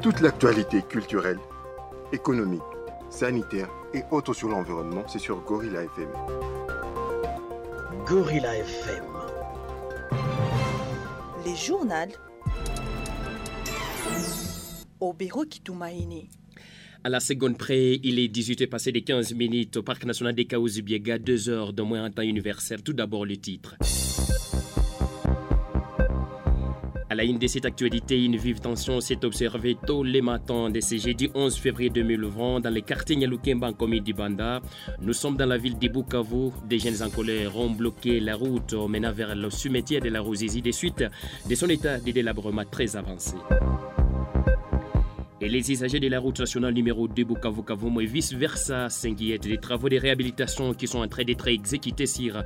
Toute l'actualité culturelle, économique, sanitaire et autres sur l'environnement, c'est sur Gorilla FM. Gorilla FM. Les journaux au bureau Kitumaini. À la seconde près, il est 18h passé des 15 minutes au Parc national des Kaouzi-Biega, 2 heures de moins en temps universel. Tout d'abord le titre. La une de cette actualité, une vive tension s'est observée tôt les matins de ce jeudi 11 février 2020 dans les quartiers Nyalukemba en commune d'Ibanda. Nous sommes dans la ville de Bukavu. Des jeunes en colère ont bloqué la route menant vers le cimetière de la Rosizi des suites de son état de délabrement très avancé. Et les usagers de la route nationale numéro 2 Bukavu-Kavumo et vice-versa s'inquiètent des travaux de réhabilitation qui sont en train d'être exécutés sur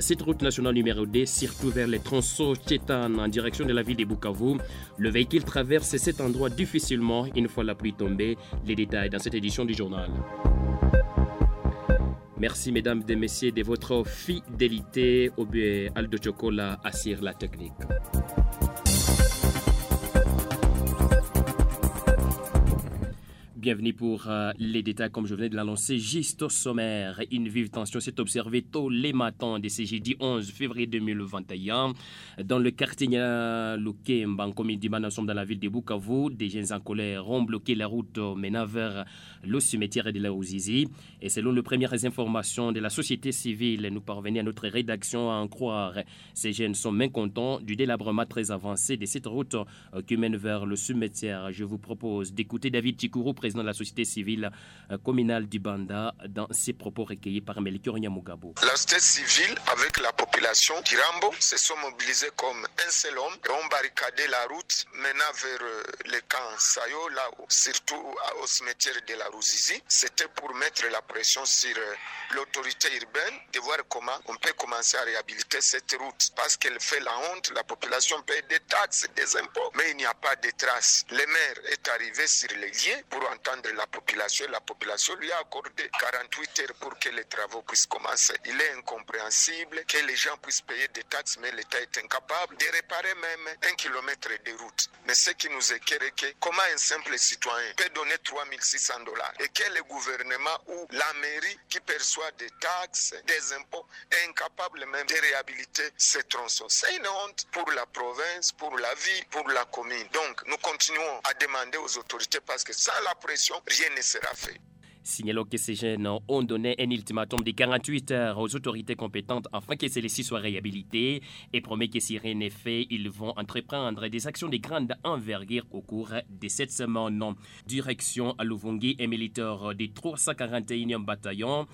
cette route nationale numéro 2, surtout vers les tronçons Tchétan en direction de la ville de Bukavu. Le véhicule traverse cet endroit difficilement une fois la pluie tombée. Les détails dans cette édition du journal. Merci mesdames et messieurs de votre fidélité. Au Aldo Chocola assure la technique. Bienvenue pour euh, les détails, comme je venais de l'annoncer, juste au sommaire. Une vive tension s'est observée tôt les matins de ce jeudi 11 février 2021 dans le quartier Lukemba, d'Imana, nous sommes dans la ville de Bukavu. Des jeunes en colère ont bloqué la route menant vers le cimetière de la Ouzizi. Et selon les premières informations de la société civile, nous parvenons à notre rédaction à en croire. Ces jeunes sont mécontents du délabrement très avancé de cette route euh, qui mène vers le cimetière. Je vous propose d'écouter David Chikuru, président de la société civile euh, communale du Banda, dans ses propos recueillis par Melchior Nyamugabo. La société civile, avec la population Kirambo, se sont mobilisés comme un seul homme et ont barricadé la route menant vers euh, le camp Sayo, là où, surtout au cimetière de la Rouzizi. C'était pour mettre la pression sur euh, l'autorité urbaine de voir comment on peut commencer à réhabiliter cette route parce qu'elle fait la honte. La population paye des taxes, des impôts, mais il n'y a pas de traces. Le maire est arrivé sur les lieux pour entendre la population. La population lui a accordé 48 heures pour que les travaux puissent commencer. Il est incompréhensible que les gens puissent payer des taxes, mais l'État est incapable de réparer même un kilomètre de route. Mais ce qui nous éclaire est que comment un simple citoyen peut donner 3600 dollars et que le gouvernement ou la mairie qui perçoit des taxes, des impôts, est incapable même de réhabiliter ces tronçons. C'est une honte pour la province, pour la vie, pour la commune. Donc nous continuons à demander aux autorités parce que sans la rien ne sera fait. Signalons que ces jeunes ont donné un ultimatum de 48 heures aux autorités compétentes afin que celles-ci soient réhabilitées et promet que si rien n'est fait, ils vont entreprendre des actions de grande envergure au cours de cette semaine. Direction à Louvungi, un militaire du 341e bataillon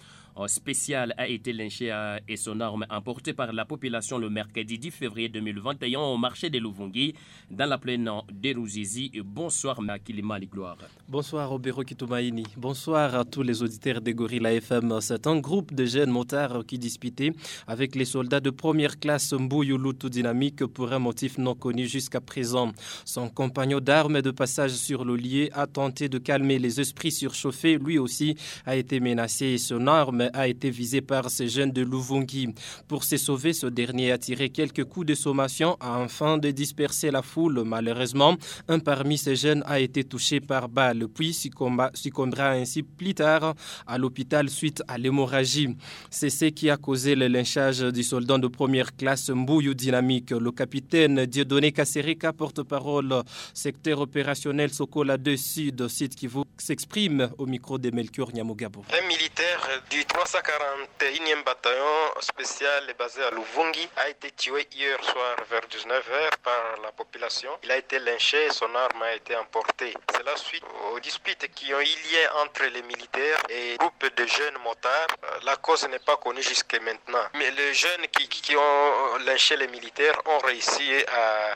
spécial a été lynché et son arme emportée par la population le mercredi 10 février 2021 au marché de Louvungi dans la plaine de Rouzizi. Bonsoir Makilima Gloire. Bonsoir Robero Kitumaini. Bonsoir à tous les auditeurs de Gorilla FM. C'est un groupe de jeunes motards qui disputaient avec les soldats de première classe Mbouyouloutou Dynamique pour un motif non connu jusqu'à présent. Son compagnon d'armes de passage sur le lieu a tenté de calmer les esprits surchauffés. Lui aussi a été menacé et son arme a été visé par ces jeunes de Louvungi. Pour se sauver, ce dernier a tiré quelques coups de sommation afin de disperser la foule. Malheureusement, un parmi ces jeunes a été touché par balle, puis succombera ainsi plus tard à l'hôpital suite à l'hémorragie. C'est ce qui a causé le lynchage du soldat de première classe Mbouyou Dynamique. Le capitaine Dieudonné Kasserika, porte-parole secteur opérationnel Sokola 2 Sud, site qui vous s'exprime au micro de Melchior Nyamugabo. Un militaire du 341e bataillon spécial basé à Louvungi a été tué hier soir vers 19h par la population. Il a été lynché et son arme a été emportée. C'est la suite aux disputes qui ont eu lieu entre les militaires et groupes de jeunes motards. La cause n'est pas connue jusqu'à maintenant. Mais les jeunes qui, ont lynché les militaires ont réussi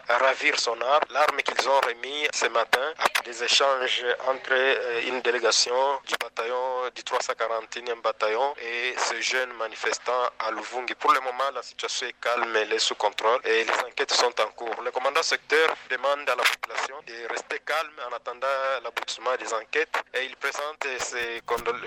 à, ravir son arme. L'arme qu'ils ont remis ce matin des échanges entre une délégation du bataillon du 341e bataillon et ce jeune manifestant à Louvungi. Pour le moment, la situation est calme, elle est sous contrôle et les enquêtes sont en cours. Le commandant secteur demande à la population de rester calme en attendant l'aboutissement des enquêtes et il présente ses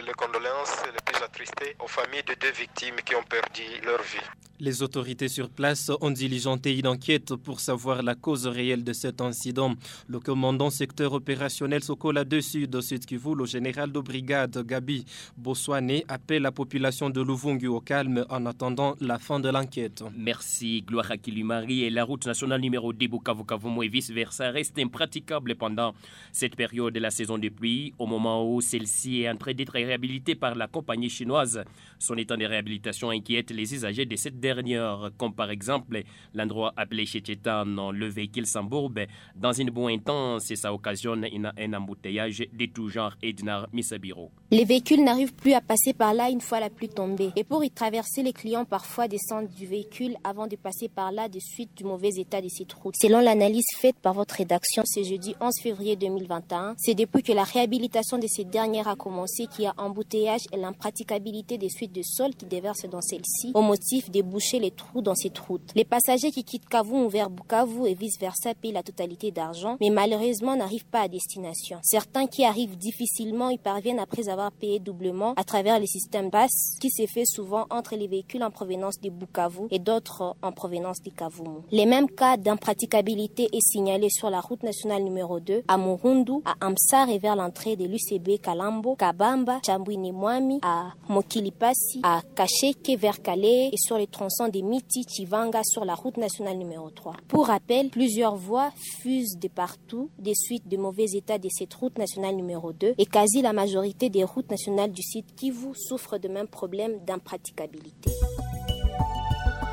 les condoléances les plus attristées aux familles de deux victimes qui ont perdu leur vie. Les autorités sur place ont diligenté une enquête pour savoir la cause réelle de cet incident. Le commandant secteur opérationnel Sokola 2 Sud Sud Kivu, le général de brigade Gabi Boswane, appelle la population de Luvungu au calme en attendant la fin de l'enquête. Merci Gloire à Kilimari et la route nationale numéro 10 Bukavu et vice-versa reste impraticable pendant cette période de la saison de pluie au moment où celle-ci est en train d'être réhabilitée par la compagnie chinoise. Son état de réhabilitation inquiète les usagers de cette dernière, comme par exemple l'endroit appelé chez le véhicule s'embourbe dans une boue intense et ça occasionne un embouteillage de tout genre et Misabiro. Les véhicules n'arrivent plus à passer par là une fois la pluie tombée. Et pour y traverser, les clients parfois descendent du véhicule avant de passer par là de suite du mauvais état de cette route. Selon l'analyse faite par votre rédaction ce jeudi 11 février 2021, c'est depuis que la réhabilitation de ces dernières a commencé qu'il y a embouteillage et l'impraticabilité des suites de sol qui déversent dans celle-ci au motif de boucher les trous dans cette route. Les passagers qui quittent Kavou vers Bukavu et vice-versa payent la totalité d'argent, mais malheureusement n'arrivent pas à destination. Certains qui arrivent difficilement y parviennent après avoir payé doublement à travers les systèmes BAS qui s'est fait souvent entre les véhicules en provenance de Bukavu et d'autres en provenance de Kavumu. Les mêmes cas d'impraticabilité est signalé sur la route nationale numéro 2 à Murundu, à Amsar et vers l'entrée de l'UCB Kalambo, Kabamba, Chambwini Mwami, à Mokilipasi, à Kacheke vers Calais et sur les tronçons des Miti Chivanga sur la route nationale numéro 3. Pour rappel, plusieurs voies fusent de partout des suites de mauvais état de cette route nationale numéro 2 et quasi la majorité des routes nationales du site Kivu souffrent de même problème d'impraticabilité.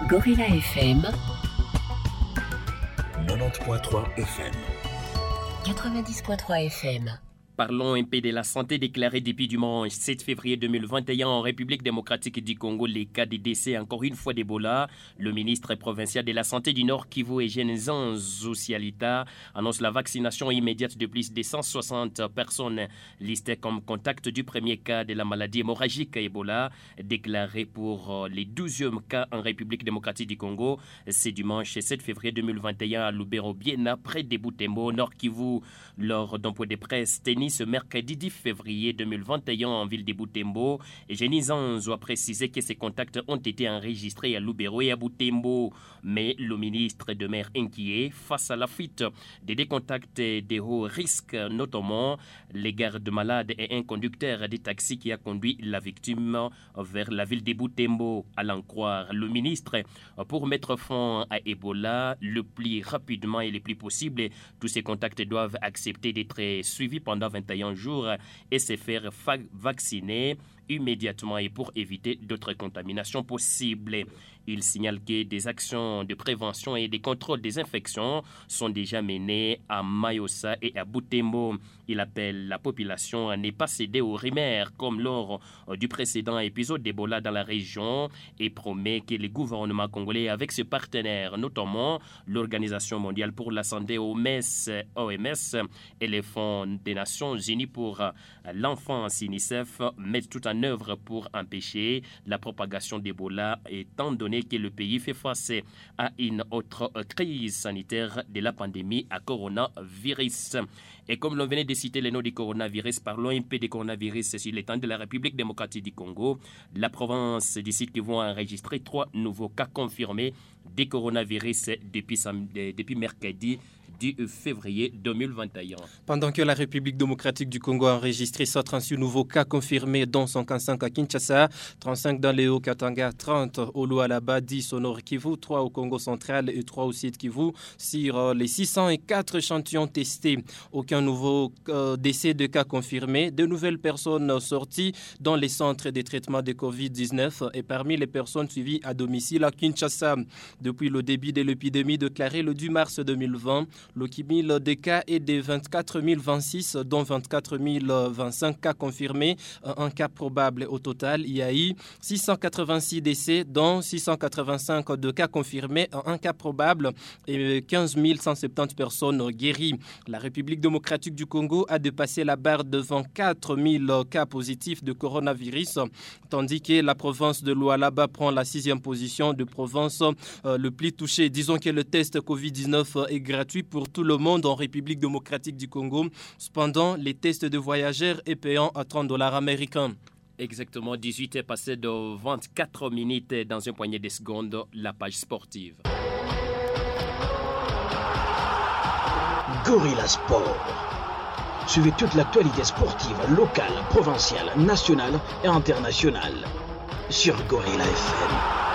Gorilla FM 90.3 FM 90.3 FM Parlons un peu de la santé déclarée depuis dimanche 7 février 2021 en République démocratique du Congo. Les cas de décès encore une fois d'Ebola. Le ministre provincial de la Santé du Nord, Kivu et Genezan Zocialita, annonce la vaccination immédiate de plus de 160 personnes listées comme contact du premier cas de la maladie hémorragique Ebola, déclaré pour euh, les 12e cas en République démocratique du Congo. C'est dimanche 7 février 2021 à Lubero-Biena, près de Boutembo, Nord Kivu, lors d'un point de presse ce mercredi 10 février 2021 en ville de Boutembo. Jenny Zanzo a précisé que ces contacts ont été enregistrés à Lubero et à Boutembo. Mais le ministre demeure inquiet face à la fuite des contacts de haut risque, notamment les gardes malades et un conducteur de taxi qui a conduit la victime vers la ville de Boutembo. À l'en croire, le ministre, pour mettre fin à Ebola le plus rapidement et le plus possible, tous ces contacts doivent accepter d'être suivis pendant 21 jours et se faire vacciner immédiatement et pour éviter d'autres contaminations possibles. Il signale que des actions de prévention et des contrôles des infections sont déjà menées à Mayossa et à Boutembo. Il appelle la population à ne pas céder aux rumeurs comme lors du précédent épisode d'Ebola dans la région et promet que le gouvernement congolais avec ses partenaires, notamment l'Organisation mondiale pour la santé OMS, OMS et les fonds des Nations unies pour l'enfance UNICEF mettent tout en œuvre pour empêcher la propagation d'Ebola étant donné que le pays fait face à une autre crise sanitaire de la pandémie à coronavirus. Et comme l'on venait de citer les noms du coronavirus, parlons un peu du coronavirus sur l'étang de la République démocratique du Congo. La province décide qu'ils vont enregistrer trois nouveaux cas confirmés de coronavirus depuis mercredi février 2021. Pendant que la République démocratique du Congo a enregistré 136 nouveaux cas confirmés, dont 145 à Kinshasa, 35 dans les Hauts-Katanga, 30 au Lualaba, 10 au Nord Kivu, 3 au Congo central et 3 au Sud Kivu. Sur euh, les 604 échantillons testés, aucun nouveau euh, décès de cas confirmés. De nouvelles personnes sorties dans les centres de traitement de Covid-19 et parmi les personnes suivies à domicile à Kinshasa. Depuis le début de l'épidémie déclarée le 10 mars 2020, cumul des cas est de 24 026, dont 24 025 cas confirmés, un cas probable. Au total, il y a eu 686 décès, dont 685 de cas confirmés, un cas probable et 15 170 personnes guéries. La République démocratique du Congo a dépassé la barre de 24 000 cas positifs de coronavirus, tandis que la province de Lualaba prend la sixième position de province euh, le plus touchée. Disons que le test Covid-19 est gratuit pour tout le monde en République démocratique du Congo. Cependant, les tests de voyageurs est payant à 30 dollars américains. Exactement, 18 est passé de 24 minutes dans un poignet de secondes, la page sportive. Gorilla Sport. Suivez toute l'actualité sportive locale, provinciale, nationale et internationale sur Gorilla FM.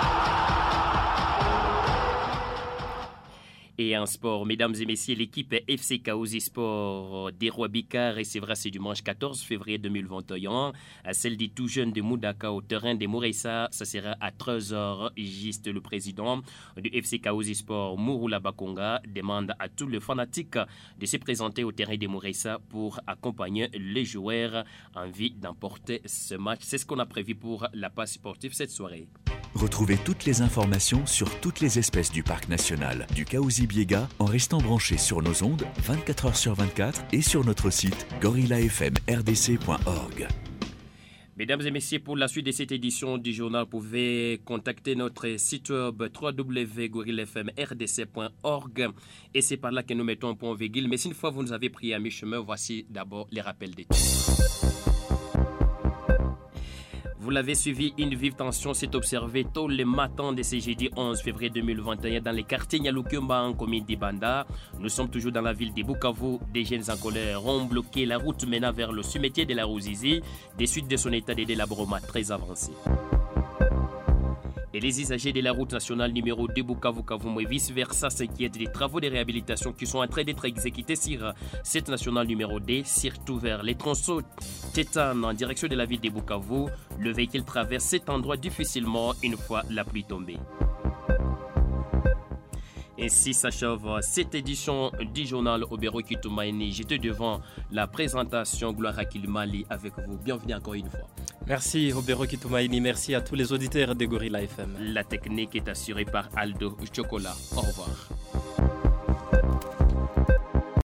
Et en sport, mesdames et messieurs, l'équipe FC Kaouzi Sport des Rois Bicard recevra ce dimanche 14 février 2021 à celle des tout jeunes de Moudaka au terrain de Mouressa. Ça sera à 13h. Juste le président du FC Kaouzi Sport, Mouroula Bakonga, demande à tous les fanatiques de se présenter au terrain de Mouressa pour accompagner les joueurs en vue d'emporter ce match. C'est ce qu'on a prévu pour la passe sportive cette soirée. Retrouvez toutes les informations sur toutes les espèces du parc national du Kaouzi Biega en restant branché sur nos ondes 24 h sur 24 et sur notre site gorillafmrdc.org. Mesdames et messieurs, pour la suite de cette édition du journal, vous pouvez contacter notre site web www.gorillafmrdc.org et c'est par là que nous mettons un point virgule. Mais si une fois vous nous avez pris à mi-chemin, voici d'abord les rappels des vous l'avez suivi, une vive tension s'est observée tôt le matin de ce jeudi 11 février 2021 dans les quartiers Nyalukumba en commune d'Ibanda. Nous sommes toujours dans la ville de Bukavu. Des jeunes en colère ont bloqué la route menant vers le cimetière de la Rouzizi, des suites de son état de délabrement très avancé et les usagers de la route nationale numéro 2 bukavu et vice-versa s'inquiètent des travaux de réhabilitation qui sont en train d'être exécutés sur cette nationale numéro 2, surtout vers les tronçons Tétan en direction de la ville de Bukavu. Le véhicule traverse cet endroit difficilement une fois la pluie tombée. Ainsi s'achève cette édition du journal Obero Kitumaini. J'étais devant la présentation Gloire Akilimali avec vous. Bienvenue encore une fois. Merci Obero Kitumaini. Merci à tous les auditeurs de Gorilla FM. La technique est assurée par Aldo Chocolat. Au revoir.